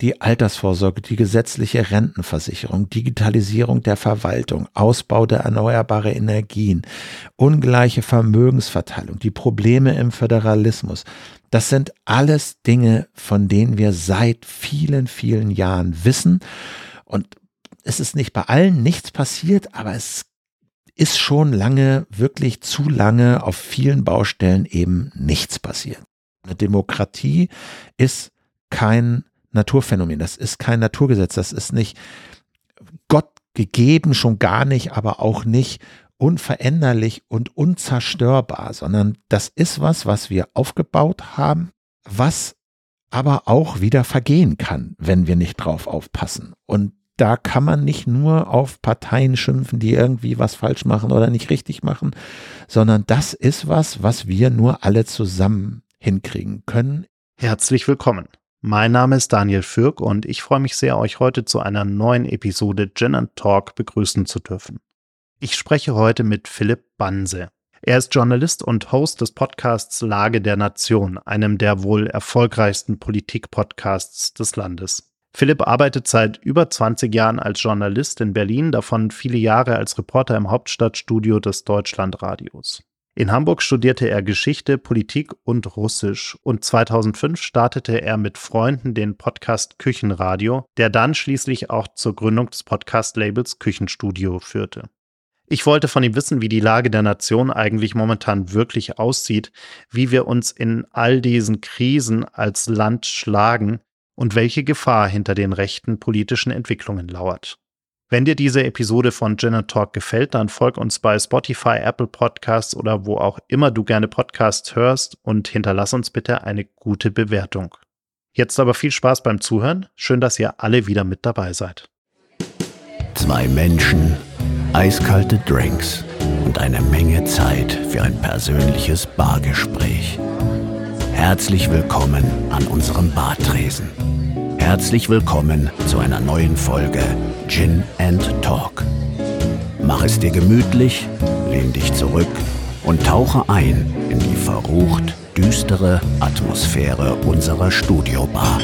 die Altersvorsorge, die gesetzliche Rentenversicherung, Digitalisierung der Verwaltung, Ausbau der erneuerbaren Energien, ungleiche Vermögensverteilung, die Probleme im Föderalismus. Das sind alles Dinge, von denen wir seit vielen, vielen Jahren wissen. Und es ist nicht bei allen nichts passiert, aber es ist schon lange, wirklich zu lange auf vielen Baustellen eben nichts passiert. Eine Demokratie ist kein Naturphänomen, das ist kein Naturgesetz, das ist nicht Gott gegeben, schon gar nicht, aber auch nicht unveränderlich und unzerstörbar, sondern das ist was, was wir aufgebaut haben, was aber auch wieder vergehen kann, wenn wir nicht drauf aufpassen. Und da kann man nicht nur auf Parteien schimpfen, die irgendwie was falsch machen oder nicht richtig machen, sondern das ist was, was wir nur alle zusammen hinkriegen können. Herzlich willkommen. Mein Name ist Daniel Fürk und ich freue mich sehr, euch heute zu einer neuen Episode Gin and Talk begrüßen zu dürfen. Ich spreche heute mit Philipp Banse. Er ist Journalist und Host des Podcasts Lage der Nation, einem der wohl erfolgreichsten Politik-Podcasts des Landes. Philipp arbeitet seit über 20 Jahren als Journalist in Berlin, davon viele Jahre als Reporter im Hauptstadtstudio des Deutschlandradios. In Hamburg studierte er Geschichte, Politik und Russisch und 2005 startete er mit Freunden den Podcast Küchenradio, der dann schließlich auch zur Gründung des Podcast-Labels Küchenstudio führte. Ich wollte von ihm wissen, wie die Lage der Nation eigentlich momentan wirklich aussieht, wie wir uns in all diesen Krisen als Land schlagen und welche Gefahr hinter den rechten politischen Entwicklungen lauert. Wenn dir diese Episode von Gin Talk gefällt, dann folg uns bei Spotify, Apple Podcasts oder wo auch immer du gerne Podcasts hörst und hinterlass uns bitte eine gute Bewertung. Jetzt aber viel Spaß beim Zuhören. Schön, dass ihr alle wieder mit dabei seid. Zwei Menschen, eiskalte Drinks und eine Menge Zeit für ein persönliches Bargespräch. Herzlich willkommen an unserem Bartresen. Herzlich willkommen zu einer neuen Folge Gin and Talk. Mach es dir gemütlich, lehn dich zurück und tauche ein in die verrucht düstere Atmosphäre unserer Studiobar.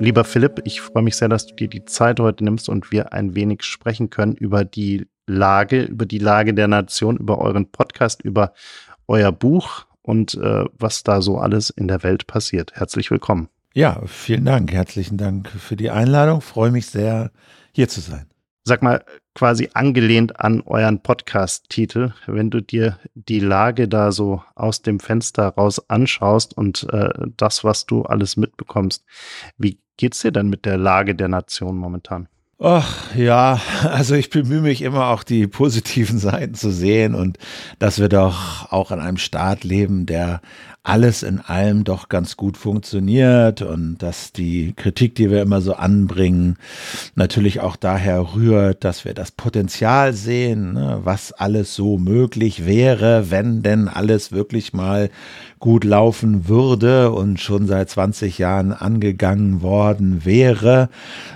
Lieber Philipp, ich freue mich sehr, dass du dir die Zeit heute nimmst und wir ein wenig sprechen können über die Lage, über die Lage der Nation, über euren Podcast, über euer Buch und äh, was da so alles in der Welt passiert. Herzlich willkommen. Ja, vielen Dank. Herzlichen Dank für die Einladung. Freue mich sehr, hier zu sein sag mal, quasi angelehnt an euren Podcast-Titel, wenn du dir die Lage da so aus dem Fenster raus anschaust und äh, das, was du alles mitbekommst, wie geht's dir denn mit der Lage der Nation momentan? Ach ja, also ich bemühe mich immer auch die positiven Seiten zu sehen und dass wir doch auch in einem Staat leben, der alles in allem doch ganz gut funktioniert und dass die Kritik, die wir immer so anbringen, natürlich auch daher rührt, dass wir das Potenzial sehen, ne, was alles so möglich wäre, wenn denn alles wirklich mal gut laufen würde und schon seit 20 Jahren angegangen worden wäre.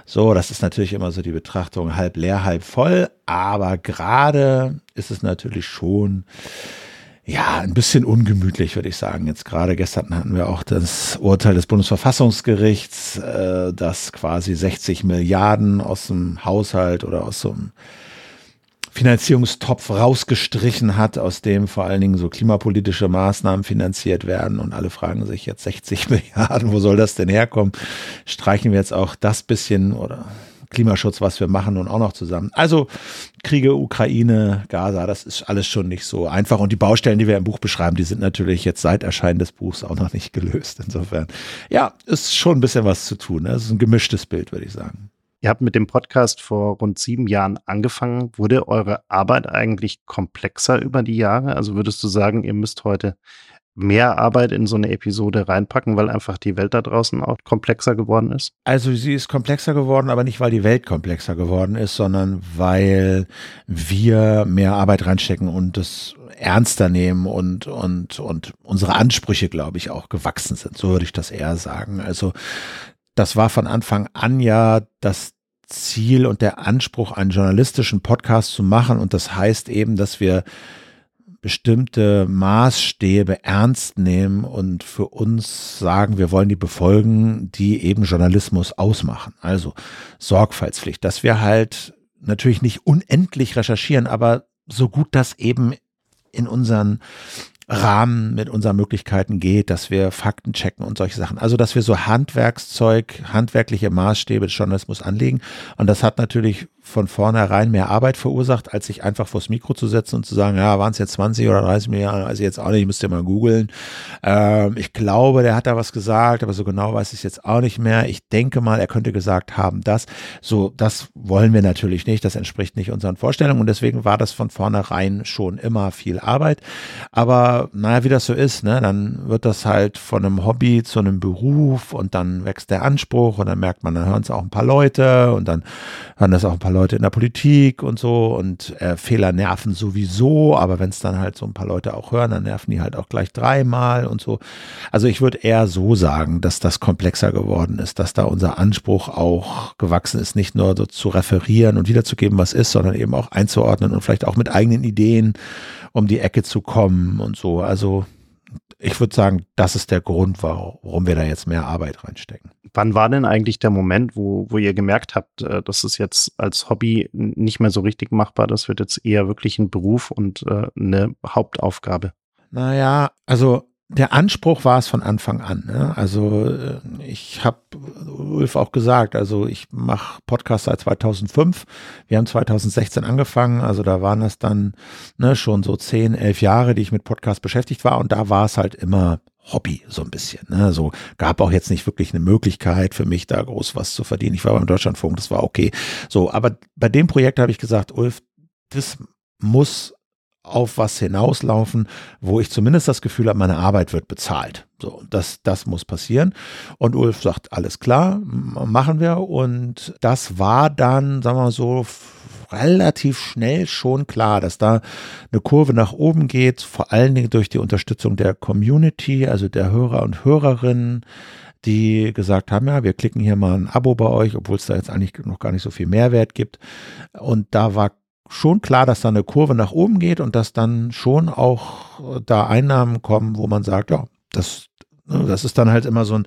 So, das ist natürlich immer so die Betrachtung halb leer, halb voll, aber gerade ist es natürlich schon ja, ein bisschen ungemütlich, würde ich sagen. Jetzt gerade gestern hatten wir auch das Urteil des Bundesverfassungsgerichts, äh, das quasi 60 Milliarden aus dem Haushalt oder aus so einem Finanzierungstopf rausgestrichen hat, aus dem vor allen Dingen so klimapolitische Maßnahmen finanziert werden. Und alle fragen sich jetzt 60 Milliarden, wo soll das denn herkommen? Streichen wir jetzt auch das bisschen oder Klimaschutz, was wir machen, nun auch noch zusammen. Also Kriege, Ukraine, Gaza, das ist alles schon nicht so einfach. Und die Baustellen, die wir im Buch beschreiben, die sind natürlich jetzt seit Erscheinen des Buchs auch noch nicht gelöst. Insofern, ja, ist schon ein bisschen was zu tun. Das ist ein gemischtes Bild, würde ich sagen. Ihr habt mit dem Podcast vor rund sieben Jahren angefangen. Wurde eure Arbeit eigentlich komplexer über die Jahre? Also würdest du sagen, ihr müsst heute mehr Arbeit in so eine Episode reinpacken, weil einfach die Welt da draußen auch komplexer geworden ist? Also sie ist komplexer geworden, aber nicht, weil die Welt komplexer geworden ist, sondern weil wir mehr Arbeit reinstecken und das ernster nehmen und, und, und unsere Ansprüche, glaube ich, auch gewachsen sind. So würde ich das eher sagen. Also das war von Anfang an ja das Ziel und der Anspruch, einen journalistischen Podcast zu machen. Und das heißt eben, dass wir bestimmte Maßstäbe ernst nehmen und für uns sagen, wir wollen die befolgen, die eben Journalismus ausmachen. Also Sorgfaltspflicht, dass wir halt natürlich nicht unendlich recherchieren, aber so gut das eben in unseren Rahmen mit unseren Möglichkeiten geht, dass wir Fakten checken und solche Sachen. Also, dass wir so Handwerkszeug, handwerkliche Maßstäbe des Journalismus anlegen. Und das hat natürlich von vornherein mehr Arbeit verursacht, als sich einfach vors Mikro zu setzen und zu sagen, ja, waren es jetzt 20 oder 30 Milliarden, also jetzt auch nicht, müsst ihr mal googeln. Ähm, ich glaube, der hat da was gesagt, aber so genau weiß ich es jetzt auch nicht mehr. Ich denke mal, er könnte gesagt haben, das. So, das wollen wir natürlich nicht, das entspricht nicht unseren Vorstellungen und deswegen war das von vornherein schon immer viel Arbeit. Aber naja, wie das so ist, ne, dann wird das halt von einem Hobby zu einem Beruf und dann wächst der Anspruch und dann merkt man, dann hören es auch ein paar Leute und dann hören das auch ein paar Leute Leute in der Politik und so und äh, Fehler nerven sowieso, aber wenn es dann halt so ein paar Leute auch hören, dann nerven die halt auch gleich dreimal und so. Also ich würde eher so sagen, dass das komplexer geworden ist, dass da unser Anspruch auch gewachsen ist, nicht nur so zu referieren und wiederzugeben, was ist, sondern eben auch einzuordnen und vielleicht auch mit eigenen Ideen um die Ecke zu kommen und so. Also ich würde sagen, das ist der Grund, warum wir da jetzt mehr Arbeit reinstecken. Wann war denn eigentlich der Moment, wo, wo ihr gemerkt habt, äh, das ist jetzt als Hobby nicht mehr so richtig machbar, das wird jetzt eher wirklich ein Beruf und äh, eine Hauptaufgabe? Naja, also der Anspruch war es von Anfang an. Ne? Also äh, ich habe Ulf auch gesagt, also ich mache Podcast seit 2005. Wir haben 2016 angefangen, also da waren das dann ne, schon so zehn, elf Jahre, die ich mit Podcast beschäftigt war und da war es halt immer Hobby so ein bisschen. Ne? So gab auch jetzt nicht wirklich eine Möglichkeit für mich da groß was zu verdienen. Ich war beim Deutschlandfunk, das war okay. So, aber bei dem Projekt habe ich gesagt, Ulf, das muss auf was hinauslaufen, wo ich zumindest das Gefühl habe, meine Arbeit wird bezahlt. So, das, das muss passieren. Und Ulf sagt, alles klar, machen wir. Und das war dann, sagen wir mal so, relativ schnell schon klar, dass da eine Kurve nach oben geht, vor allen Dingen durch die Unterstützung der Community, also der Hörer und Hörerinnen, die gesagt haben, ja, wir klicken hier mal ein Abo bei euch, obwohl es da jetzt eigentlich noch gar nicht so viel Mehrwert gibt. Und da war schon klar, dass da eine Kurve nach oben geht und dass dann schon auch da Einnahmen kommen, wo man sagt, ja, das, ne, das ist dann halt immer so ein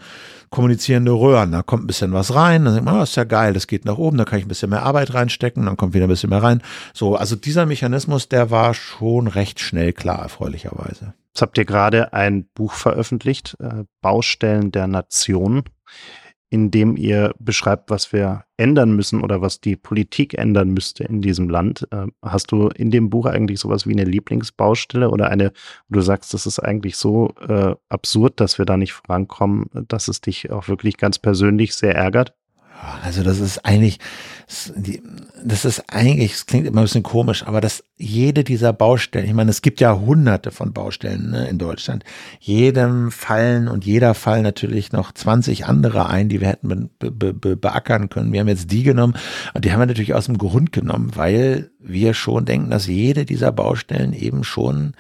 kommunizierende Röhren. Da kommt ein bisschen was rein, dann denkt man, oh, ist ja geil, das geht nach oben, da kann ich ein bisschen mehr Arbeit reinstecken, dann kommt wieder ein bisschen mehr rein. So, also dieser Mechanismus, der war schon recht schnell klar, erfreulicherweise. Jetzt habt ihr gerade ein Buch veröffentlicht, äh, Baustellen der Nation in dem ihr beschreibt, was wir ändern müssen oder was die Politik ändern müsste in diesem Land. Äh, hast du in dem Buch eigentlich sowas wie eine Lieblingsbaustelle oder eine, wo du sagst, das ist eigentlich so äh, absurd, dass wir da nicht vorankommen, dass es dich auch wirklich ganz persönlich sehr ärgert? Also das ist eigentlich, das ist eigentlich, es klingt immer ein bisschen komisch, aber dass jede dieser Baustellen, ich meine, es gibt ja hunderte von Baustellen ne, in Deutschland, jedem fallen und jeder fallen natürlich noch 20 andere ein, die wir hätten be, be, be, beackern können. Wir haben jetzt die genommen und die haben wir natürlich aus dem Grund genommen, weil wir schon denken, dass jede dieser Baustellen eben schon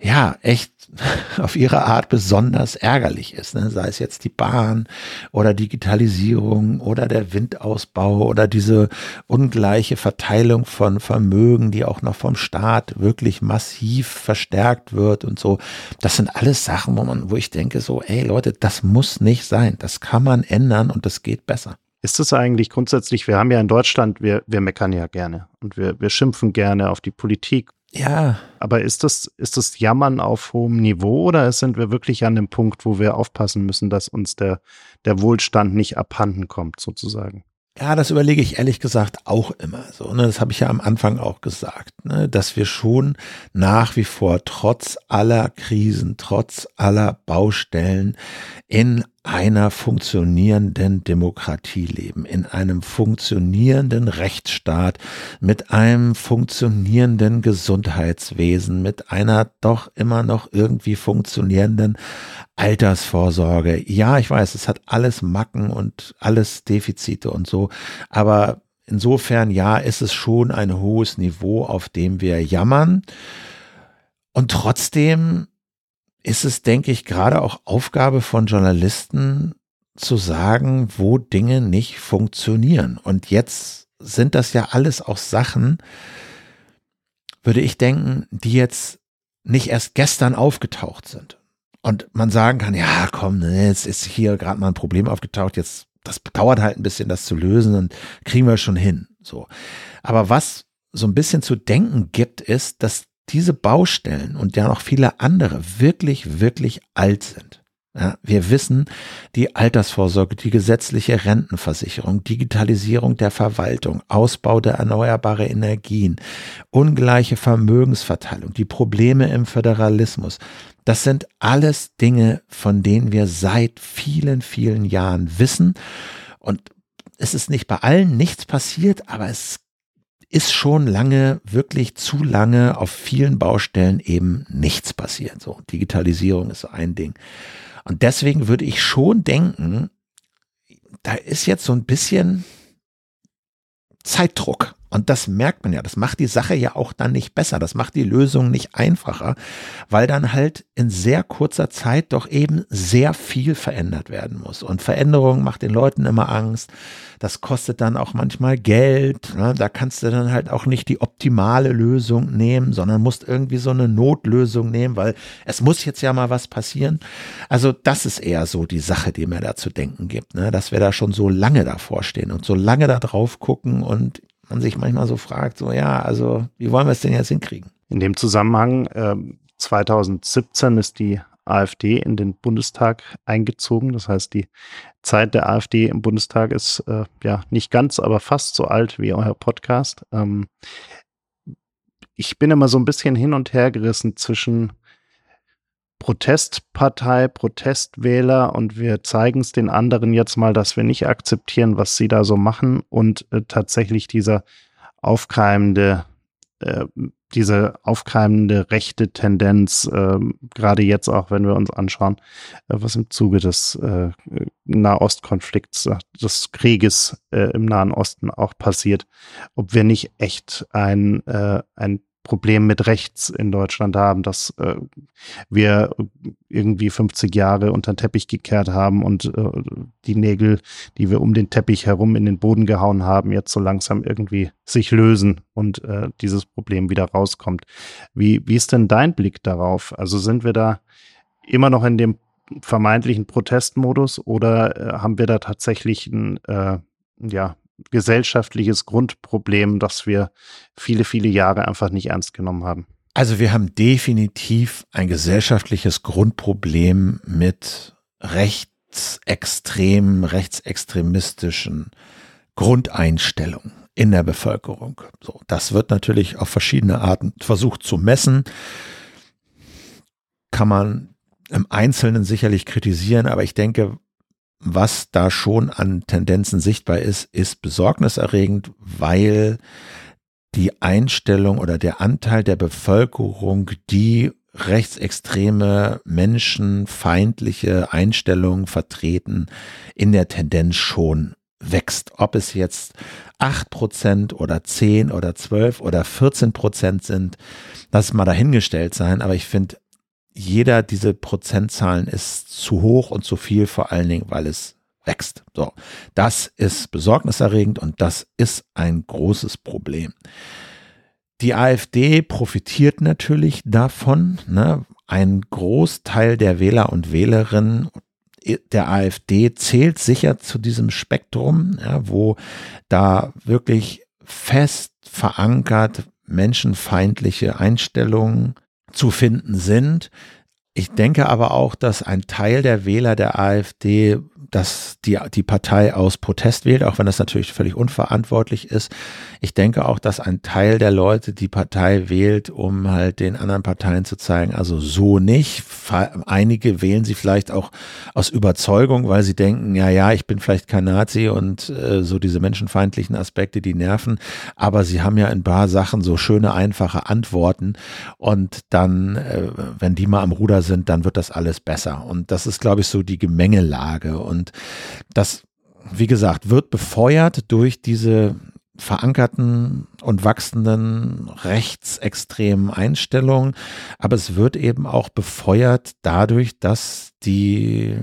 ja, echt auf ihre Art besonders ärgerlich ist. Ne? Sei es jetzt die Bahn oder Digitalisierung oder der Windausbau oder diese ungleiche Verteilung von Vermögen, die auch noch vom Staat wirklich massiv verstärkt wird und so. Das sind alles Sachen, wo man, wo ich denke so, ey Leute, das muss nicht sein. Das kann man ändern und das geht besser. Ist es eigentlich grundsätzlich, wir haben ja in Deutschland, wir, wir meckern ja gerne und wir, wir schimpfen gerne auf die Politik ja. Aber ist das, ist das Jammern auf hohem Niveau oder sind wir wirklich an dem Punkt, wo wir aufpassen müssen, dass uns der, der Wohlstand nicht abhanden kommt, sozusagen? Ja, das überlege ich ehrlich gesagt auch immer so. Ne? Das habe ich ja am Anfang auch gesagt, ne? dass wir schon nach wie vor trotz aller Krisen, trotz aller Baustellen in einer funktionierenden Demokratie leben, in einem funktionierenden Rechtsstaat, mit einem funktionierenden Gesundheitswesen, mit einer doch immer noch irgendwie funktionierenden Altersvorsorge. Ja, ich weiß, es hat alles Macken und alles Defizite und so, aber insofern ja, ist es schon ein hohes Niveau, auf dem wir jammern. Und trotzdem ist es, denke ich, gerade auch Aufgabe von Journalisten zu sagen, wo Dinge nicht funktionieren. Und jetzt sind das ja alles auch Sachen, würde ich denken, die jetzt nicht erst gestern aufgetaucht sind. Und man sagen kann, ja, komm, ne, jetzt ist hier gerade mal ein Problem aufgetaucht, jetzt, das dauert halt ein bisschen, das zu lösen und kriegen wir schon hin. So. Aber was so ein bisschen zu denken gibt, ist, dass diese Baustellen und ja noch viele andere wirklich, wirklich alt sind. Ja, wir wissen, die Altersvorsorge, die gesetzliche Rentenversicherung, Digitalisierung der Verwaltung, Ausbau der erneuerbaren Energien, ungleiche Vermögensverteilung, die Probleme im Föderalismus, das sind alles Dinge, von denen wir seit vielen, vielen Jahren wissen. Und es ist nicht bei allen nichts passiert, aber es ist schon lange, wirklich zu lange auf vielen Baustellen eben nichts passiert. So, Digitalisierung ist so ein Ding. Und deswegen würde ich schon denken, da ist jetzt so ein bisschen Zeitdruck. Und das merkt man ja. Das macht die Sache ja auch dann nicht besser. Das macht die Lösung nicht einfacher, weil dann halt in sehr kurzer Zeit doch eben sehr viel verändert werden muss. Und Veränderung macht den Leuten immer Angst. Das kostet dann auch manchmal Geld. Ne? Da kannst du dann halt auch nicht die optimale Lösung nehmen, sondern musst irgendwie so eine Notlösung nehmen, weil es muss jetzt ja mal was passieren. Also das ist eher so die Sache, die mir da zu denken gibt, ne? dass wir da schon so lange davor stehen und so lange da drauf gucken und man sich manchmal so fragt, so ja, also wie wollen wir es denn jetzt hinkriegen? In dem Zusammenhang, äh, 2017 ist die AfD in den Bundestag eingezogen. Das heißt, die Zeit der AfD im Bundestag ist äh, ja nicht ganz, aber fast so alt wie euer Podcast. Ähm, ich bin immer so ein bisschen hin und her gerissen zwischen Protestpartei, Protestwähler und wir zeigen es den anderen jetzt mal, dass wir nicht akzeptieren, was sie da so machen und äh, tatsächlich dieser aufkeimende, äh, diese aufkeimende rechte Tendenz, äh, gerade jetzt auch, wenn wir uns anschauen, äh, was im Zuge des äh, Nahostkonflikts, äh, des Krieges im Nahen Osten auch passiert, ob wir nicht echt ein, ein Problem mit rechts in Deutschland haben, dass äh, wir irgendwie 50 Jahre unter den Teppich gekehrt haben und äh, die Nägel, die wir um den Teppich herum in den Boden gehauen haben, jetzt so langsam irgendwie sich lösen und äh, dieses Problem wieder rauskommt. Wie, wie ist denn dein Blick darauf? Also sind wir da immer noch in dem vermeintlichen Protestmodus oder äh, haben wir da tatsächlich ein, äh, ja, gesellschaftliches Grundproblem, das wir viele, viele Jahre einfach nicht ernst genommen haben. Also wir haben definitiv ein gesellschaftliches Grundproblem mit rechtsextremen, rechtsextremistischen Grundeinstellungen in der Bevölkerung. So, das wird natürlich auf verschiedene Arten versucht zu messen. Kann man im Einzelnen sicherlich kritisieren, aber ich denke, was da schon an Tendenzen sichtbar ist, ist besorgniserregend, weil die Einstellung oder der Anteil der Bevölkerung, die rechtsextreme, menschenfeindliche Einstellungen vertreten, in der Tendenz schon wächst. Ob es jetzt acht Prozent oder zehn oder zwölf oder 14 Prozent sind, das mal dahingestellt sein. Aber ich finde, jeder dieser Prozentzahlen ist zu hoch und zu viel, vor allen Dingen, weil es wächst. So, das ist besorgniserregend und das ist ein großes Problem. Die AfD profitiert natürlich davon. Ne? Ein Großteil der Wähler und Wählerinnen der AfD zählt sicher zu diesem Spektrum, ja, wo da wirklich fest verankert menschenfeindliche Einstellungen zu finden sind. Ich denke aber auch, dass ein Teil der Wähler der AfD dass die, die Partei aus Protest wählt, auch wenn das natürlich völlig unverantwortlich ist. Ich denke auch, dass ein Teil der Leute die Partei wählt, um halt den anderen Parteien zu zeigen, also so nicht. Einige wählen sie vielleicht auch aus Überzeugung, weil sie denken, ja, ja, ich bin vielleicht kein Nazi und äh, so diese menschenfeindlichen Aspekte, die nerven, aber sie haben ja in paar Sachen so schöne, einfache Antworten und dann, äh, wenn die mal am Ruder sind, dann wird das alles besser. Und das ist, glaube ich, so die Gemengelage und und das, wie gesagt, wird befeuert durch diese verankerten und wachsenden rechtsextremen Einstellungen, aber es wird eben auch befeuert dadurch, dass die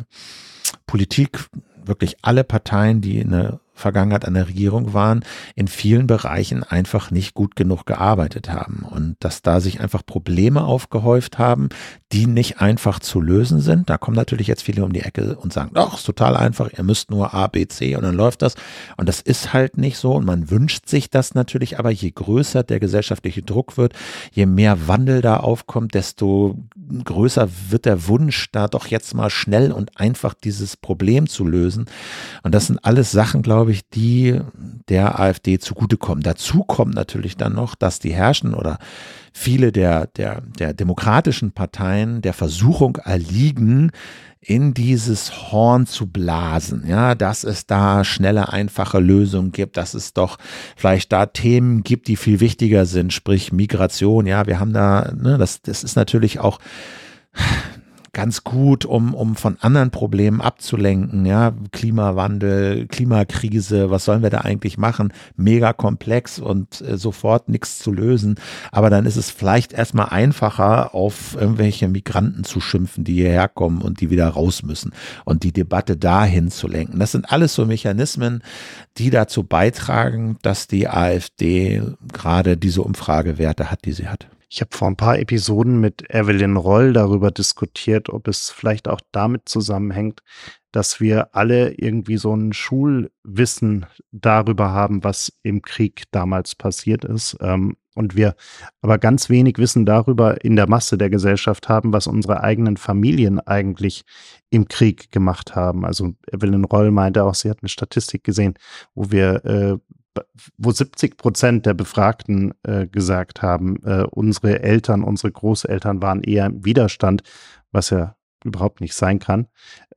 Politik wirklich alle Parteien, die eine Vergangenheit an der Regierung waren, in vielen Bereichen einfach nicht gut genug gearbeitet haben. Und dass da sich einfach Probleme aufgehäuft haben, die nicht einfach zu lösen sind. Da kommen natürlich jetzt viele um die Ecke und sagen, doch, ist total einfach, ihr müsst nur A, B, C und dann läuft das. Und das ist halt nicht so und man wünscht sich das natürlich, aber je größer der gesellschaftliche Druck wird, je mehr Wandel da aufkommt, desto größer wird der Wunsch, da doch jetzt mal schnell und einfach dieses Problem zu lösen. Und das sind alles Sachen, glaube ich, die der AfD zugutekommen. Dazu kommt natürlich dann noch, dass die Herrschen oder viele der, der, der demokratischen Parteien der Versuchung erliegen, in dieses Horn zu blasen, ja, dass es da schnelle, einfache Lösungen gibt, dass es doch vielleicht da Themen gibt, die viel wichtiger sind, sprich Migration, ja, wir haben da, ne, das, das ist natürlich auch ganz gut, um, um von anderen Problemen abzulenken. Ja, Klimawandel, Klimakrise, was sollen wir da eigentlich machen? Mega komplex und äh, sofort nichts zu lösen. Aber dann ist es vielleicht erstmal einfacher, auf irgendwelche Migranten zu schimpfen, die hierher kommen und die wieder raus müssen und die Debatte dahin zu lenken. Das sind alles so Mechanismen, die dazu beitragen, dass die AfD gerade diese Umfragewerte hat, die sie hat. Ich habe vor ein paar Episoden mit Evelyn Roll darüber diskutiert, ob es vielleicht auch damit zusammenhängt, dass wir alle irgendwie so ein Schulwissen darüber haben, was im Krieg damals passiert ist. Ähm, und wir aber ganz wenig Wissen darüber in der Masse der Gesellschaft haben, was unsere eigenen Familien eigentlich im Krieg gemacht haben. Also Evelyn Roll meinte auch, sie hat eine Statistik gesehen, wo wir äh, wo 70 Prozent der Befragten äh, gesagt haben, äh, unsere Eltern, unsere Großeltern waren eher im Widerstand, was ja überhaupt nicht sein kann.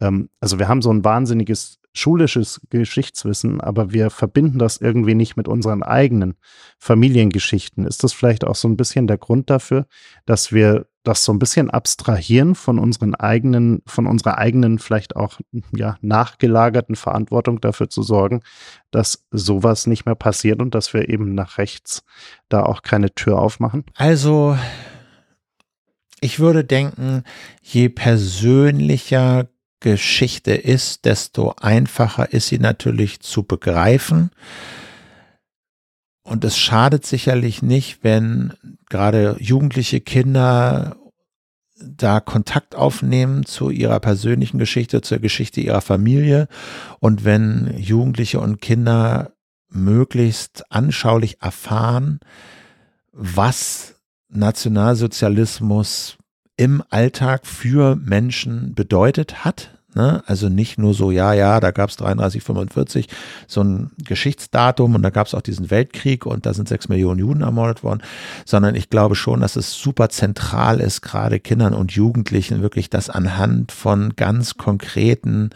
Ähm, also wir haben so ein wahnsinniges schulisches Geschichtswissen, aber wir verbinden das irgendwie nicht mit unseren eigenen Familiengeschichten. Ist das vielleicht auch so ein bisschen der Grund dafür, dass wir das so ein bisschen abstrahieren von unseren eigenen, von unserer eigenen, vielleicht auch ja, nachgelagerten Verantwortung dafür zu sorgen, dass sowas nicht mehr passiert und dass wir eben nach rechts da auch keine Tür aufmachen? Also, ich würde denken, je persönlicher Geschichte ist, desto einfacher ist sie natürlich zu begreifen. Und es schadet sicherlich nicht, wenn gerade jugendliche Kinder da Kontakt aufnehmen zu ihrer persönlichen Geschichte, zur Geschichte ihrer Familie und wenn Jugendliche und Kinder möglichst anschaulich erfahren, was Nationalsozialismus im Alltag für Menschen bedeutet hat, Ne? Also nicht nur so, ja, ja, da gab es 33, 45, so ein Geschichtsdatum und da gab es auch diesen Weltkrieg und da sind sechs Millionen Juden ermordet worden, sondern ich glaube schon, dass es super zentral ist, gerade Kindern und Jugendlichen wirklich das anhand von ganz konkreten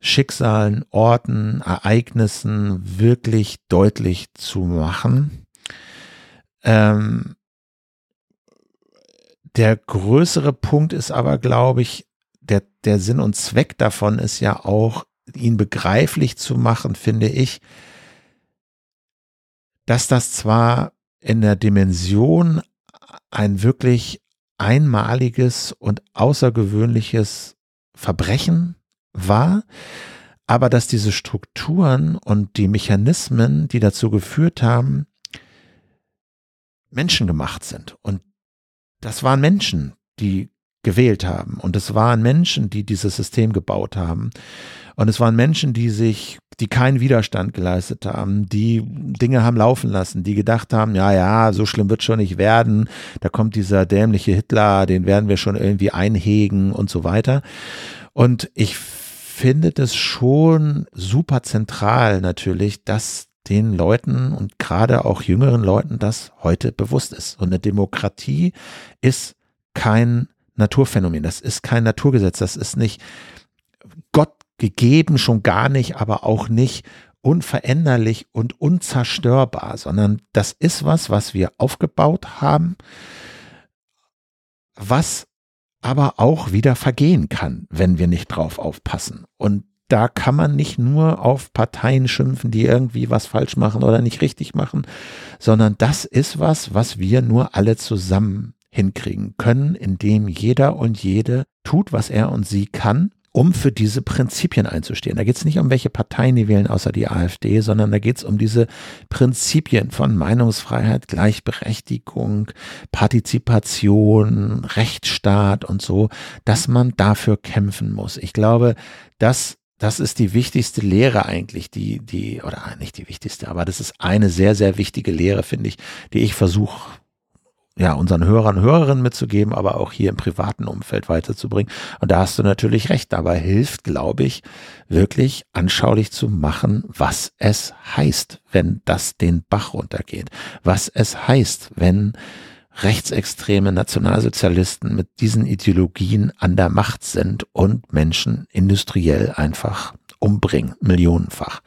Schicksalen, Orten, Ereignissen wirklich deutlich zu machen. Ähm, der größere Punkt ist aber, glaube ich, der, der Sinn und Zweck davon ist ja auch, ihn begreiflich zu machen, finde ich, dass das zwar in der Dimension ein wirklich einmaliges und außergewöhnliches Verbrechen war, aber dass diese Strukturen und die Mechanismen, die dazu geführt haben, menschengemacht sind. Und das waren Menschen, die gewählt haben. Und es waren Menschen, die dieses System gebaut haben. Und es waren Menschen, die sich, die keinen Widerstand geleistet haben, die Dinge haben laufen lassen, die gedacht haben, ja, ja, so schlimm wird schon nicht werden. Da kommt dieser dämliche Hitler, den werden wir schon irgendwie einhegen und so weiter. Und ich finde das schon super zentral natürlich, dass den Leuten und gerade auch jüngeren Leuten das heute bewusst ist. Und eine Demokratie ist kein Naturphänomen. Das ist kein Naturgesetz. Das ist nicht Gott gegeben, schon gar nicht, aber auch nicht unveränderlich und unzerstörbar, sondern das ist was, was wir aufgebaut haben, was aber auch wieder vergehen kann, wenn wir nicht drauf aufpassen. Und da kann man nicht nur auf Parteien schimpfen, die irgendwie was falsch machen oder nicht richtig machen, sondern das ist was, was wir nur alle zusammen hinkriegen können, indem jeder und jede tut, was er und sie kann, um für diese Prinzipien einzustehen. Da geht es nicht um welche Parteien die wählen, außer die AfD, sondern da geht es um diese Prinzipien von Meinungsfreiheit, Gleichberechtigung, Partizipation, Rechtsstaat und so, dass man dafür kämpfen muss. Ich glaube, dass das ist die wichtigste Lehre eigentlich, die, die, oder nicht die wichtigste, aber das ist eine sehr, sehr wichtige Lehre, finde ich, die ich versuche ja, unseren Hörern Hörerinnen mitzugeben, aber auch hier im privaten Umfeld weiterzubringen. Und da hast du natürlich recht. Dabei hilft, glaube ich, wirklich anschaulich zu machen, was es heißt, wenn das den Bach runtergeht. Was es heißt, wenn rechtsextreme Nationalsozialisten mit diesen Ideologien an der Macht sind und Menschen industriell einfach umbringen, millionenfach.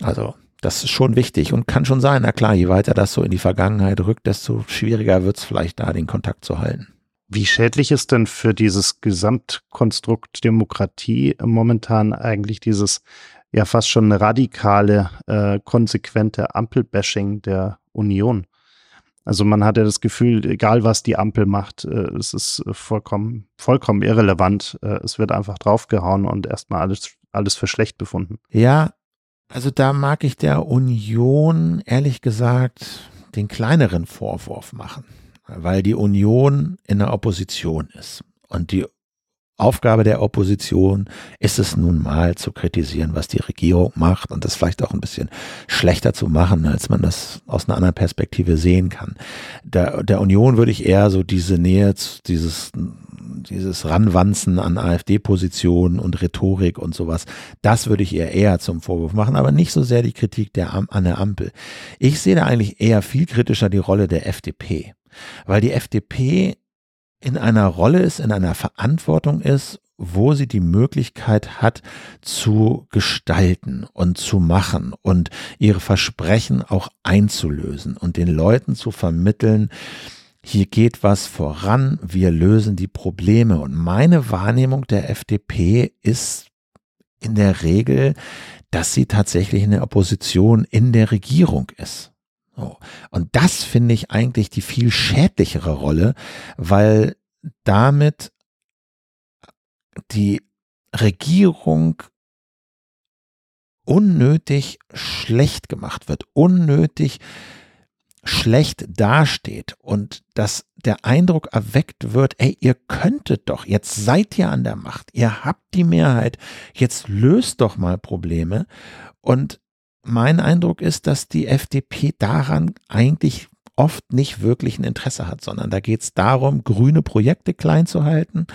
Also das ist schon wichtig und kann schon sein. Na klar, je weiter das so in die Vergangenheit rückt, desto schwieriger wird es vielleicht da, den Kontakt zu halten. Wie schädlich ist denn für dieses Gesamtkonstrukt Demokratie momentan eigentlich dieses ja fast schon radikale, äh, konsequente Ampelbashing der Union? Also man hat ja das Gefühl, egal was die Ampel macht, äh, es ist vollkommen, vollkommen irrelevant. Äh, es wird einfach draufgehauen und erstmal alles, alles für schlecht befunden. Ja, also da mag ich der Union ehrlich gesagt den kleineren Vorwurf machen, weil die Union in der Opposition ist. Und die Aufgabe der Opposition ist es nun mal zu kritisieren, was die Regierung macht und das vielleicht auch ein bisschen schlechter zu machen, als man das aus einer anderen Perspektive sehen kann. Der, der Union würde ich eher so diese Nähe, dieses dieses Ranwanzen an AfD-Positionen und Rhetorik und sowas, das würde ich ihr eher zum Vorwurf machen, aber nicht so sehr die Kritik der, an der Ampel. Ich sehe da eigentlich eher viel kritischer die Rolle der FDP, weil die FDP in einer Rolle ist, in einer Verantwortung ist, wo sie die Möglichkeit hat zu gestalten und zu machen und ihre Versprechen auch einzulösen und den Leuten zu vermitteln, hier geht was voran, wir lösen die Probleme. Und meine Wahrnehmung der FDP ist in der Regel, dass sie tatsächlich in der Opposition in der Regierung ist. Und das finde ich eigentlich die viel schädlichere Rolle, weil damit die Regierung unnötig schlecht gemacht wird, unnötig schlecht dasteht und dass der Eindruck erweckt wird, ey, ihr könntet doch, jetzt seid ihr an der Macht, ihr habt die Mehrheit, jetzt löst doch mal Probleme. Und mein Eindruck ist, dass die FDP daran eigentlich oft nicht wirklich ein Interesse hat, sondern da geht es darum, grüne Projekte klein zu halten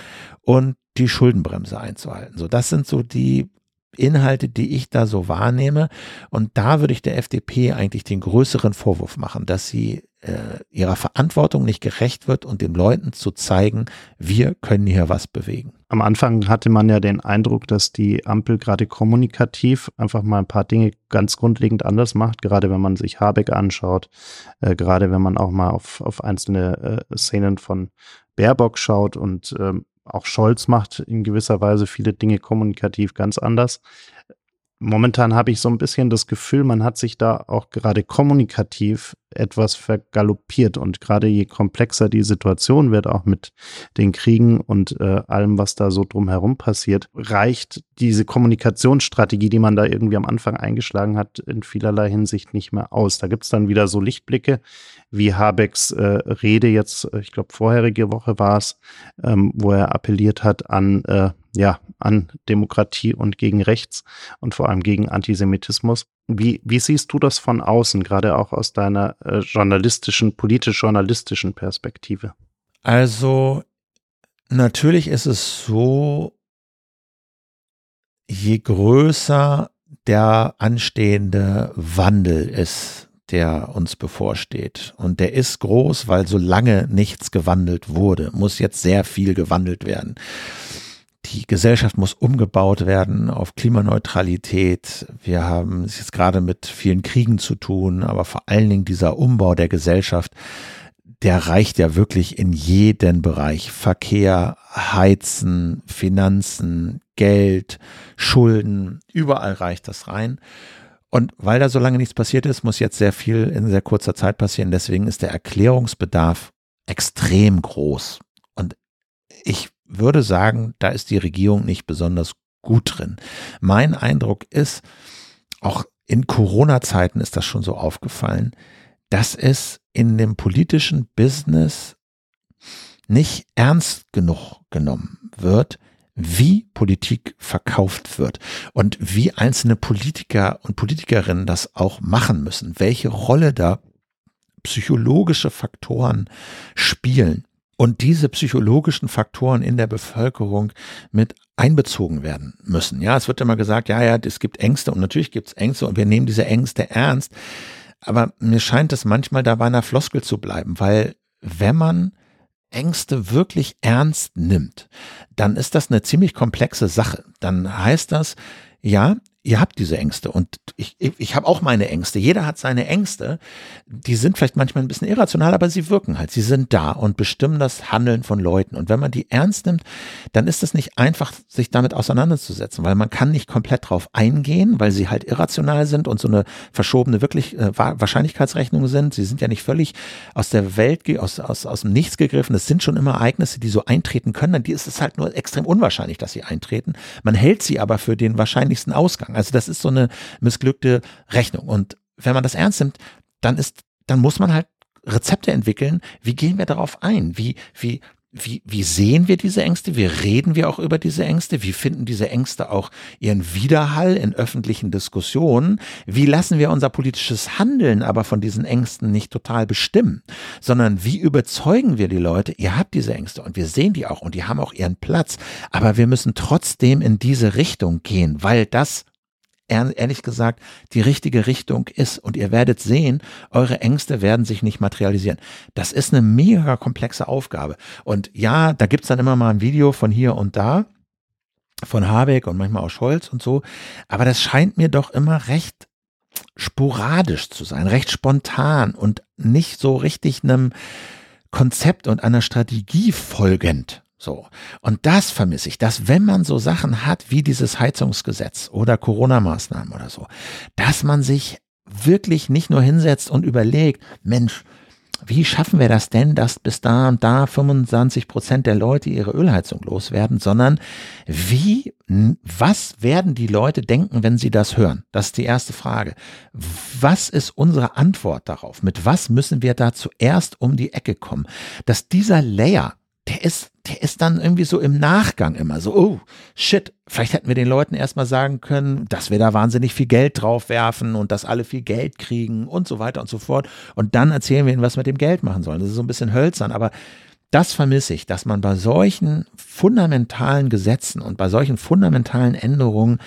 und die Schuldenbremse einzuhalten. So, das sind so die Inhalte, die ich da so wahrnehme. Und da würde ich der FDP eigentlich den größeren Vorwurf machen, dass sie äh, ihrer Verantwortung nicht gerecht wird und den Leuten zu zeigen, wir können hier was bewegen. Am Anfang hatte man ja den Eindruck, dass die Ampel gerade kommunikativ einfach mal ein paar Dinge ganz grundlegend anders macht, gerade wenn man sich Habeck anschaut, äh, gerade wenn man auch mal auf, auf einzelne äh, Szenen von Baerbock schaut und ähm, auch Scholz macht in gewisser Weise viele Dinge kommunikativ ganz anders. Momentan habe ich so ein bisschen das Gefühl, man hat sich da auch gerade kommunikativ etwas vergaloppiert und gerade je komplexer die Situation wird, auch mit den Kriegen und äh, allem, was da so drumherum passiert, reicht diese Kommunikationsstrategie, die man da irgendwie am Anfang eingeschlagen hat, in vielerlei Hinsicht nicht mehr aus. Da gibt es dann wieder so Lichtblicke, wie Habecks äh, Rede jetzt, ich glaube vorherige Woche war es, ähm, wo er appelliert hat an äh, ja, an Demokratie und gegen Rechts und vor allem gegen Antisemitismus. Wie, wie siehst du das von außen, gerade auch aus deiner äh, journalistischen, politisch-journalistischen Perspektive? Also, natürlich ist es so, je größer der anstehende Wandel ist, der uns bevorsteht. Und der ist groß, weil so lange nichts gewandelt wurde, muss jetzt sehr viel gewandelt werden die Gesellschaft muss umgebaut werden auf Klimaneutralität. Wir haben es jetzt gerade mit vielen Kriegen zu tun, aber vor allen Dingen dieser Umbau der Gesellschaft, der reicht ja wirklich in jeden Bereich. Verkehr, Heizen, Finanzen, Geld, Schulden, überall reicht das rein. Und weil da so lange nichts passiert ist, muss jetzt sehr viel in sehr kurzer Zeit passieren. Deswegen ist der Erklärungsbedarf extrem groß. Und ich würde sagen, da ist die Regierung nicht besonders gut drin. Mein Eindruck ist, auch in Corona-Zeiten ist das schon so aufgefallen, dass es in dem politischen Business nicht ernst genug genommen wird, wie Politik verkauft wird und wie einzelne Politiker und Politikerinnen das auch machen müssen, welche Rolle da psychologische Faktoren spielen und diese psychologischen Faktoren in der Bevölkerung mit einbezogen werden müssen. Ja, es wird immer gesagt, ja, ja, es gibt Ängste und natürlich gibt es Ängste und wir nehmen diese Ängste ernst. Aber mir scheint es manchmal da bei einer Floskel zu bleiben, weil wenn man Ängste wirklich ernst nimmt, dann ist das eine ziemlich komplexe Sache. Dann heißt das, ja, ihr habt diese Ängste und ich, ich, ich habe auch meine Ängste. Jeder hat seine Ängste. Die sind vielleicht manchmal ein bisschen irrational, aber sie wirken halt. Sie sind da und bestimmen das Handeln von Leuten. Und wenn man die ernst nimmt, dann ist es nicht einfach, sich damit auseinanderzusetzen, weil man kann nicht komplett drauf eingehen, weil sie halt irrational sind und so eine verschobene wirklich äh, Wahrscheinlichkeitsrechnung sind. Sie sind ja nicht völlig aus der Welt, aus, aus, aus dem Nichts gegriffen. Es sind schon immer Ereignisse, die so eintreten können. Die ist es halt nur extrem unwahrscheinlich, dass sie eintreten. Man hält sie aber für den wahrscheinlichsten Ausgang. Also das ist so eine missglückte Rechnung. Und wenn man das ernst nimmt, dann ist, dann muss man halt Rezepte entwickeln. Wie gehen wir darauf ein? Wie, wie, wie, wie sehen wir diese Ängste? Wie reden wir auch über diese Ängste? Wie finden diese Ängste auch ihren Widerhall in öffentlichen Diskussionen? Wie lassen wir unser politisches Handeln aber von diesen Ängsten nicht total bestimmen, sondern wie überzeugen wir die Leute, ihr habt diese Ängste und wir sehen die auch und die haben auch ihren Platz, aber wir müssen trotzdem in diese Richtung gehen, weil das ehrlich gesagt die richtige Richtung ist. Und ihr werdet sehen, eure Ängste werden sich nicht materialisieren. Das ist eine mega komplexe Aufgabe. Und ja, da gibt's dann immer mal ein Video von hier und da, von Habeck und manchmal auch Scholz und so. Aber das scheint mir doch immer recht sporadisch zu sein, recht spontan und nicht so richtig einem Konzept und einer Strategie folgend. So. Und das vermisse ich, dass wenn man so Sachen hat wie dieses Heizungsgesetz oder Corona-Maßnahmen oder so, dass man sich wirklich nicht nur hinsetzt und überlegt, Mensch, wie schaffen wir das denn, dass bis da und da 25 Prozent der Leute ihre Ölheizung loswerden, sondern wie, was werden die Leute denken, wenn sie das hören? Das ist die erste Frage. Was ist unsere Antwort darauf? Mit was müssen wir da zuerst um die Ecke kommen? Dass dieser Layer der ist, der ist dann irgendwie so im Nachgang immer so, oh, shit, vielleicht hätten wir den Leuten erstmal sagen können, dass wir da wahnsinnig viel Geld drauf werfen und dass alle viel Geld kriegen und so weiter und so fort. Und dann erzählen wir ihnen, was wir mit dem Geld machen sollen. Das ist so ein bisschen hölzern, aber das vermisse ich, dass man bei solchen fundamentalen Gesetzen und bei solchen fundamentalen Änderungen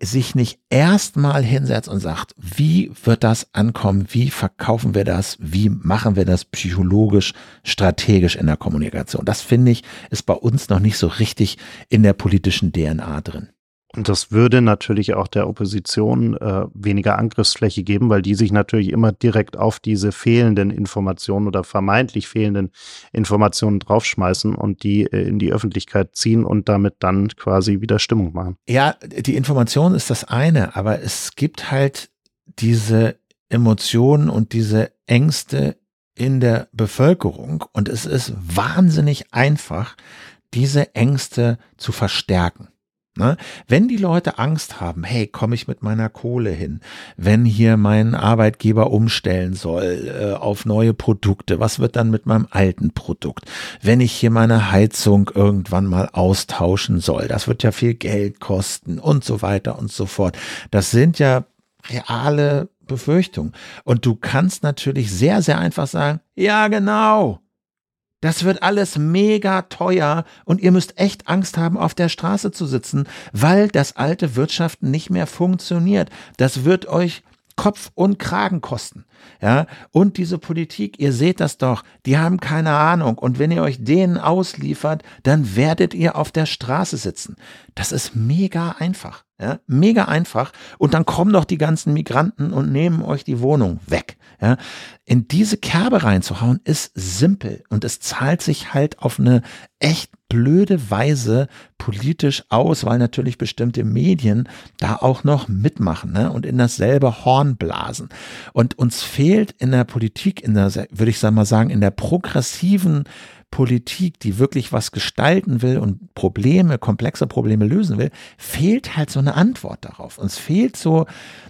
sich nicht erstmal hinsetzt und sagt, wie wird das ankommen, wie verkaufen wir das, wie machen wir das psychologisch, strategisch in der Kommunikation. Das finde ich, ist bei uns noch nicht so richtig in der politischen DNA drin. Und das würde natürlich auch der Opposition äh, weniger Angriffsfläche geben, weil die sich natürlich immer direkt auf diese fehlenden Informationen oder vermeintlich fehlenden Informationen draufschmeißen und die äh, in die Öffentlichkeit ziehen und damit dann quasi wieder Stimmung machen. Ja, die Information ist das eine, aber es gibt halt diese Emotionen und diese Ängste in der Bevölkerung und es ist wahnsinnig einfach, diese Ängste zu verstärken. Ne? Wenn die Leute Angst haben, hey, komme ich mit meiner Kohle hin? Wenn hier mein Arbeitgeber umstellen soll äh, auf neue Produkte, was wird dann mit meinem alten Produkt? Wenn ich hier meine Heizung irgendwann mal austauschen soll, das wird ja viel Geld kosten und so weiter und so fort. Das sind ja reale Befürchtungen. Und du kannst natürlich sehr, sehr einfach sagen, ja, genau. Das wird alles mega teuer und ihr müsst echt Angst haben, auf der Straße zu sitzen, weil das alte Wirtschaften nicht mehr funktioniert. Das wird euch Kopf und Kragen kosten. Ja, und diese Politik, ihr seht das doch, die haben keine Ahnung. Und wenn ihr euch denen ausliefert, dann werdet ihr auf der Straße sitzen. Das ist mega einfach. Ja, mega einfach. Und dann kommen doch die ganzen Migranten und nehmen euch die Wohnung weg. Ja, in diese Kerbe reinzuhauen ist simpel und es zahlt sich halt auf eine echt blöde Weise politisch aus, weil natürlich bestimmte Medien da auch noch mitmachen ne, und in dasselbe Horn blasen. Und uns fehlt in der Politik, in der, würde ich mal sagen, in der progressiven Politik, die wirklich was gestalten will und Probleme, komplexe Probleme lösen will, fehlt halt so eine Antwort darauf. Uns fehlt so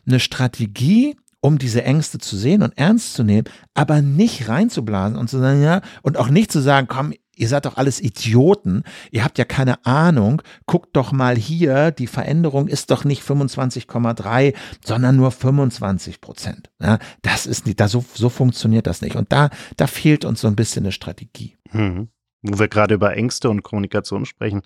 eine Strategie, um diese Ängste zu sehen und ernst zu nehmen, aber nicht reinzublasen und zu sagen, ja, und auch nicht zu sagen, komm, ihr seid doch alles Idioten, ihr habt ja keine Ahnung, guckt doch mal hier, die Veränderung ist doch nicht 25,3, sondern nur 25 Prozent. Ja, das ist nicht, da so, so funktioniert das nicht. Und da, da fehlt uns so ein bisschen eine Strategie. Mhm. Wo wir gerade über Ängste und Kommunikation sprechen,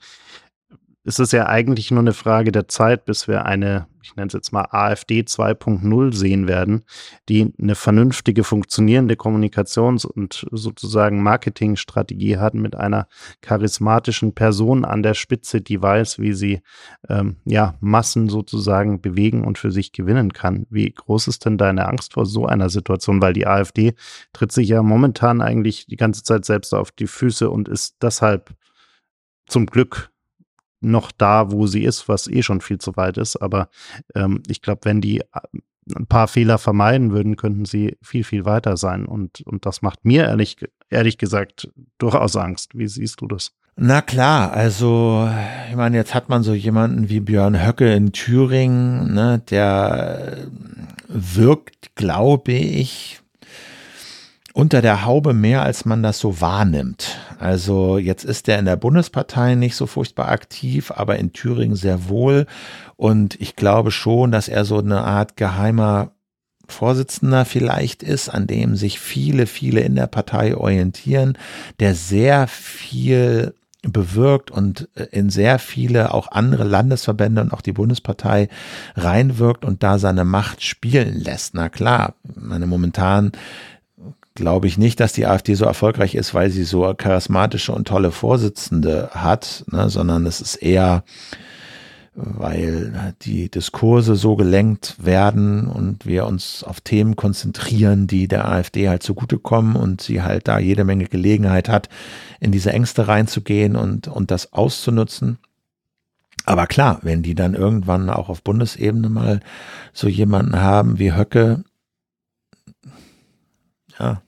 ist es ja eigentlich nur eine Frage der Zeit, bis wir eine, ich nenne es jetzt mal AfD 2.0 sehen werden, die eine vernünftige, funktionierende Kommunikations- und sozusagen Marketingstrategie hat mit einer charismatischen Person an der Spitze, die weiß, wie sie ähm, ja Massen sozusagen bewegen und für sich gewinnen kann. Wie groß ist denn deine Angst vor so einer Situation? Weil die AfD tritt sich ja momentan eigentlich die ganze Zeit selbst auf die Füße und ist deshalb zum Glück noch da, wo sie ist, was eh schon viel zu weit ist. Aber ähm, ich glaube, wenn die äh, ein paar Fehler vermeiden würden, könnten sie viel, viel weiter sein. Und, und das macht mir ehrlich, ehrlich gesagt durchaus Angst. Wie siehst du das? Na klar, also ich meine, jetzt hat man so jemanden wie Björn Höcke in Thüringen, ne, der wirkt, glaube ich, unter der Haube mehr, als man das so wahrnimmt. Also jetzt ist er in der Bundespartei nicht so furchtbar aktiv, aber in Thüringen sehr wohl. Und ich glaube schon, dass er so eine Art geheimer Vorsitzender vielleicht ist, an dem sich viele, viele in der Partei orientieren, der sehr viel bewirkt und äh, in sehr viele auch andere Landesverbände und auch die Bundespartei reinwirkt und da seine Macht spielen lässt. Na klar, meine momentan glaube ich nicht, dass die AfD so erfolgreich ist, weil sie so charismatische und tolle Vorsitzende hat, ne, sondern es ist eher, weil die Diskurse so gelenkt werden und wir uns auf Themen konzentrieren, die der AfD halt zugutekommen und sie halt da jede Menge Gelegenheit hat, in diese Ängste reinzugehen und, und das auszunutzen. Aber klar, wenn die dann irgendwann auch auf Bundesebene mal so jemanden haben wie Höcke, ja,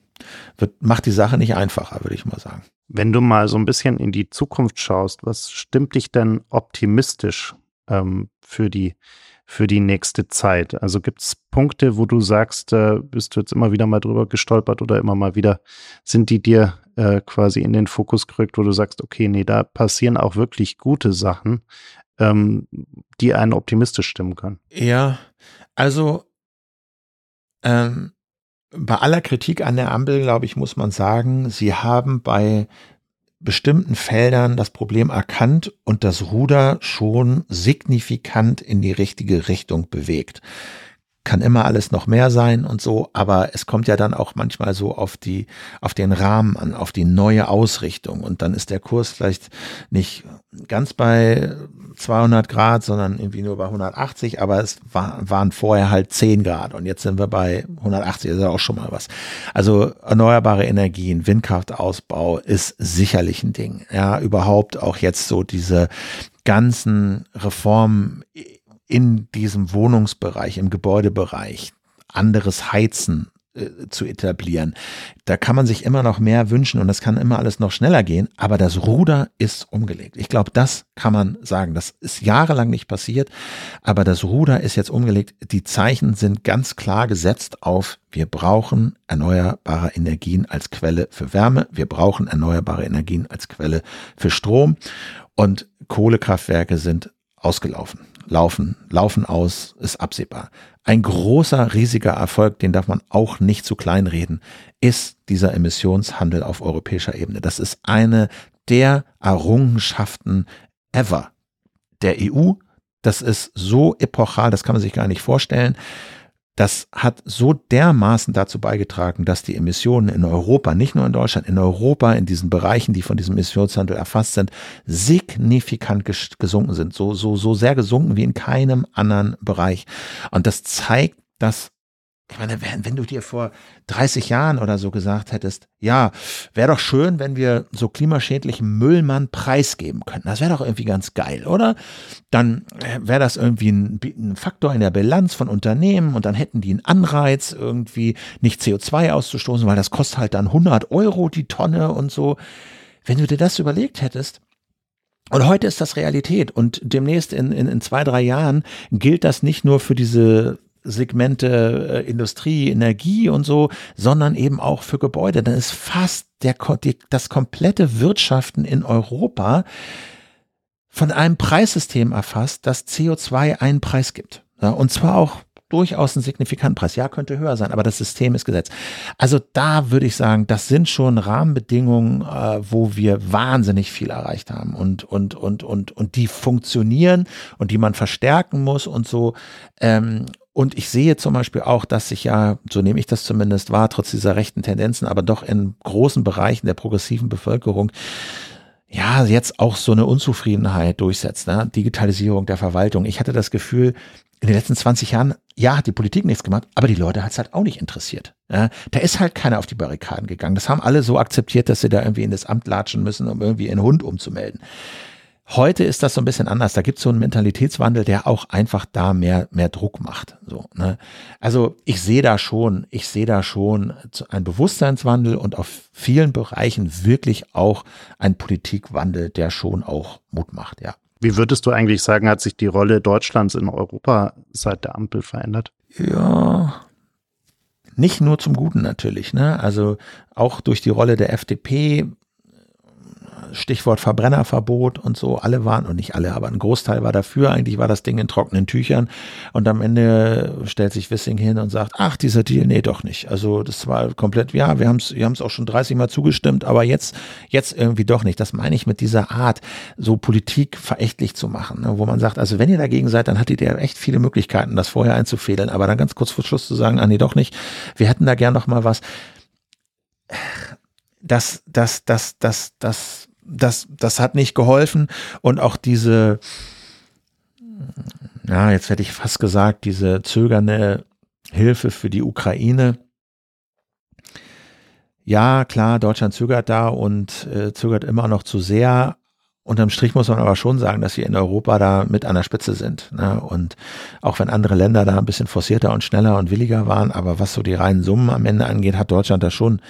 wird, macht die Sache nicht einfacher, würde ich mal sagen. Wenn du mal so ein bisschen in die Zukunft schaust, was stimmt dich denn optimistisch ähm, für die für die nächste Zeit? Also gibt es Punkte, wo du sagst, äh, bist du jetzt immer wieder mal drüber gestolpert oder immer mal wieder sind die dir äh, quasi in den Fokus gerückt, wo du sagst, okay, nee, da passieren auch wirklich gute Sachen, ähm, die einen optimistisch stimmen können? Ja, also ähm, bei aller Kritik an der Ampel, glaube ich, muss man sagen, sie haben bei bestimmten Feldern das Problem erkannt und das Ruder schon signifikant in die richtige Richtung bewegt kann immer alles noch mehr sein und so, aber es kommt ja dann auch manchmal so auf die, auf den Rahmen an, auf die neue Ausrichtung und dann ist der Kurs vielleicht nicht ganz bei 200 Grad, sondern irgendwie nur bei 180, aber es war, waren vorher halt 10 Grad und jetzt sind wir bei 180, das ist ja auch schon mal was. Also erneuerbare Energien, Windkraftausbau ist sicherlich ein Ding. Ja, überhaupt auch jetzt so diese ganzen Reformen in diesem Wohnungsbereich, im Gebäudebereich anderes Heizen äh, zu etablieren. Da kann man sich immer noch mehr wünschen und das kann immer alles noch schneller gehen, aber das Ruder ist umgelegt. Ich glaube, das kann man sagen. Das ist jahrelang nicht passiert, aber das Ruder ist jetzt umgelegt. Die Zeichen sind ganz klar gesetzt auf, wir brauchen erneuerbare Energien als Quelle für Wärme, wir brauchen erneuerbare Energien als Quelle für Strom und Kohlekraftwerke sind ausgelaufen laufen, laufen aus, ist absehbar. Ein großer, riesiger Erfolg, den darf man auch nicht zu klein reden, ist dieser Emissionshandel auf europäischer Ebene. Das ist eine der Errungenschaften ever der EU. Das ist so epochal, das kann man sich gar nicht vorstellen. Das hat so dermaßen dazu beigetragen, dass die Emissionen in Europa, nicht nur in Deutschland, in Europa, in diesen Bereichen, die von diesem Emissionshandel erfasst sind, signifikant gesunken sind. So, so, so sehr gesunken wie in keinem anderen Bereich. Und das zeigt, dass ich meine, wenn, wenn du dir vor 30 Jahren oder so gesagt hättest, ja, wäre doch schön, wenn wir so klimaschädlichen Müll mal einen Preis geben könnten. Das wäre doch irgendwie ganz geil, oder? Dann äh, wäre das irgendwie ein, ein, Faktor in der Bilanz von Unternehmen und dann hätten die einen Anreiz, irgendwie nicht CO2 auszustoßen, weil das kostet halt dann 100 Euro die Tonne und so. wenn du dir das überlegt hättest, und heute ist das Realität und demnächst in, in, in zwei, drei Jahren gilt das nicht nur für diese Segmente äh, Industrie, Energie und so, sondern eben auch für Gebäude. Dann ist fast der, die, das komplette Wirtschaften in Europa von einem Preissystem erfasst, das CO2 einen Preis gibt. Ja, und zwar auch durchaus einen signifikanten Preis. Ja, könnte höher sein, aber das System ist gesetzt. Also da würde ich sagen, das sind schon Rahmenbedingungen, äh, wo wir wahnsinnig viel erreicht haben und, und, und, und, und die funktionieren und die man verstärken muss und so. Ähm, und ich sehe zum Beispiel auch, dass sich ja, so nehme ich das zumindest wahr, trotz dieser rechten Tendenzen, aber doch in großen Bereichen der progressiven Bevölkerung ja, jetzt auch so eine Unzufriedenheit durchsetzt. Ne? Digitalisierung der Verwaltung. Ich hatte das Gefühl, in den letzten 20 Jahren, ja, hat die Politik nichts gemacht, aber die Leute hat es halt auch nicht interessiert. Ja? Da ist halt keiner auf die Barrikaden gegangen. Das haben alle so akzeptiert, dass sie da irgendwie in das Amt latschen müssen, um irgendwie einen Hund umzumelden. Heute ist das so ein bisschen anders. Da gibt es so einen Mentalitätswandel, der auch einfach da mehr, mehr Druck macht. So, ne? Also ich sehe da schon, ich sehe da schon einen Bewusstseinswandel und auf vielen Bereichen wirklich auch einen Politikwandel, der schon auch Mut macht, ja. Wie würdest du eigentlich sagen, hat sich die Rolle Deutschlands in Europa seit der Ampel verändert? Ja, nicht nur zum Guten natürlich. Ne? Also auch durch die Rolle der FDP Stichwort Verbrennerverbot und so, alle waren, und nicht alle, aber ein Großteil war dafür, eigentlich war das Ding in trockenen Tüchern und am Ende stellt sich Wissing hin und sagt, ach, dieser Deal, nee, doch nicht. Also das war komplett, ja, wir haben es wir haben's auch schon 30 Mal zugestimmt, aber jetzt, jetzt irgendwie doch nicht. Das meine ich mit dieser Art, so Politik verächtlich zu machen, ne, wo man sagt, also wenn ihr dagegen seid, dann hattet ihr echt viele Möglichkeiten, das vorher einzufehlen, aber dann ganz kurz vor Schluss zu sagen, ah nee, doch nicht, wir hätten da gern noch mal was. Das, das, das, das, das das, das hat nicht geholfen. Und auch diese, ja, jetzt hätte ich fast gesagt, diese zögernde Hilfe für die Ukraine. Ja, klar, Deutschland zögert da und äh, zögert immer noch zu sehr. Unterm Strich muss man aber schon sagen, dass wir in Europa da mit an der Spitze sind. Ne? Und auch wenn andere Länder da ein bisschen forcierter und schneller und williger waren, aber was so die reinen Summen am Ende angeht, hat Deutschland da schon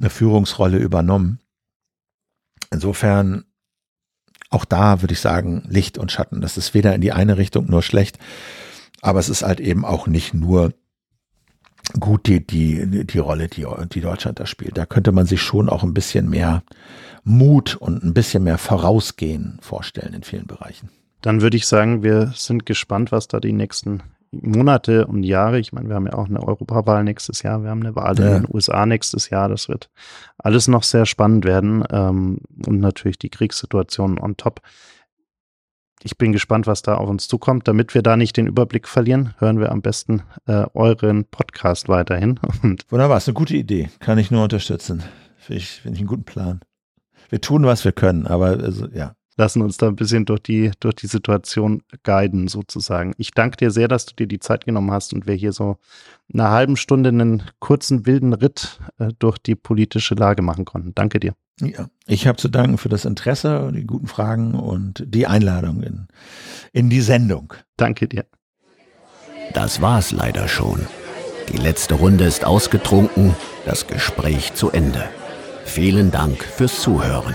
eine Führungsrolle übernommen. Insofern auch da würde ich sagen, Licht und Schatten. Das ist weder in die eine Richtung nur schlecht, aber es ist halt eben auch nicht nur gut die, die, die Rolle, die, die Deutschland da spielt. Da könnte man sich schon auch ein bisschen mehr Mut und ein bisschen mehr Vorausgehen vorstellen in vielen Bereichen. Dann würde ich sagen, wir sind gespannt, was da die nächsten Monate und Jahre. Ich meine, wir haben ja auch eine Europawahl nächstes Jahr, wir haben eine Wahl ja. in den USA nächstes Jahr. Das wird alles noch sehr spannend werden ähm, und natürlich die Kriegssituation on top. Ich bin gespannt, was da auf uns zukommt. Damit wir da nicht den Überblick verlieren, hören wir am besten äh, euren Podcast weiterhin. Und Wunderbar, ist eine gute Idee. Kann ich nur unterstützen. Finde ich, find ich einen guten Plan. Wir tun, was wir können, aber also, ja lassen uns da ein bisschen durch die, durch die Situation guiden, sozusagen. Ich danke dir sehr, dass du dir die Zeit genommen hast und wir hier so eine halben Stunde einen kurzen, wilden Ritt äh, durch die politische Lage machen konnten. Danke dir. Ja, ich habe zu danken für das Interesse, die guten Fragen und die Einladung in, in die Sendung. Danke dir. Das war's leider schon. Die letzte Runde ist ausgetrunken, das Gespräch zu Ende. Vielen Dank fürs Zuhören.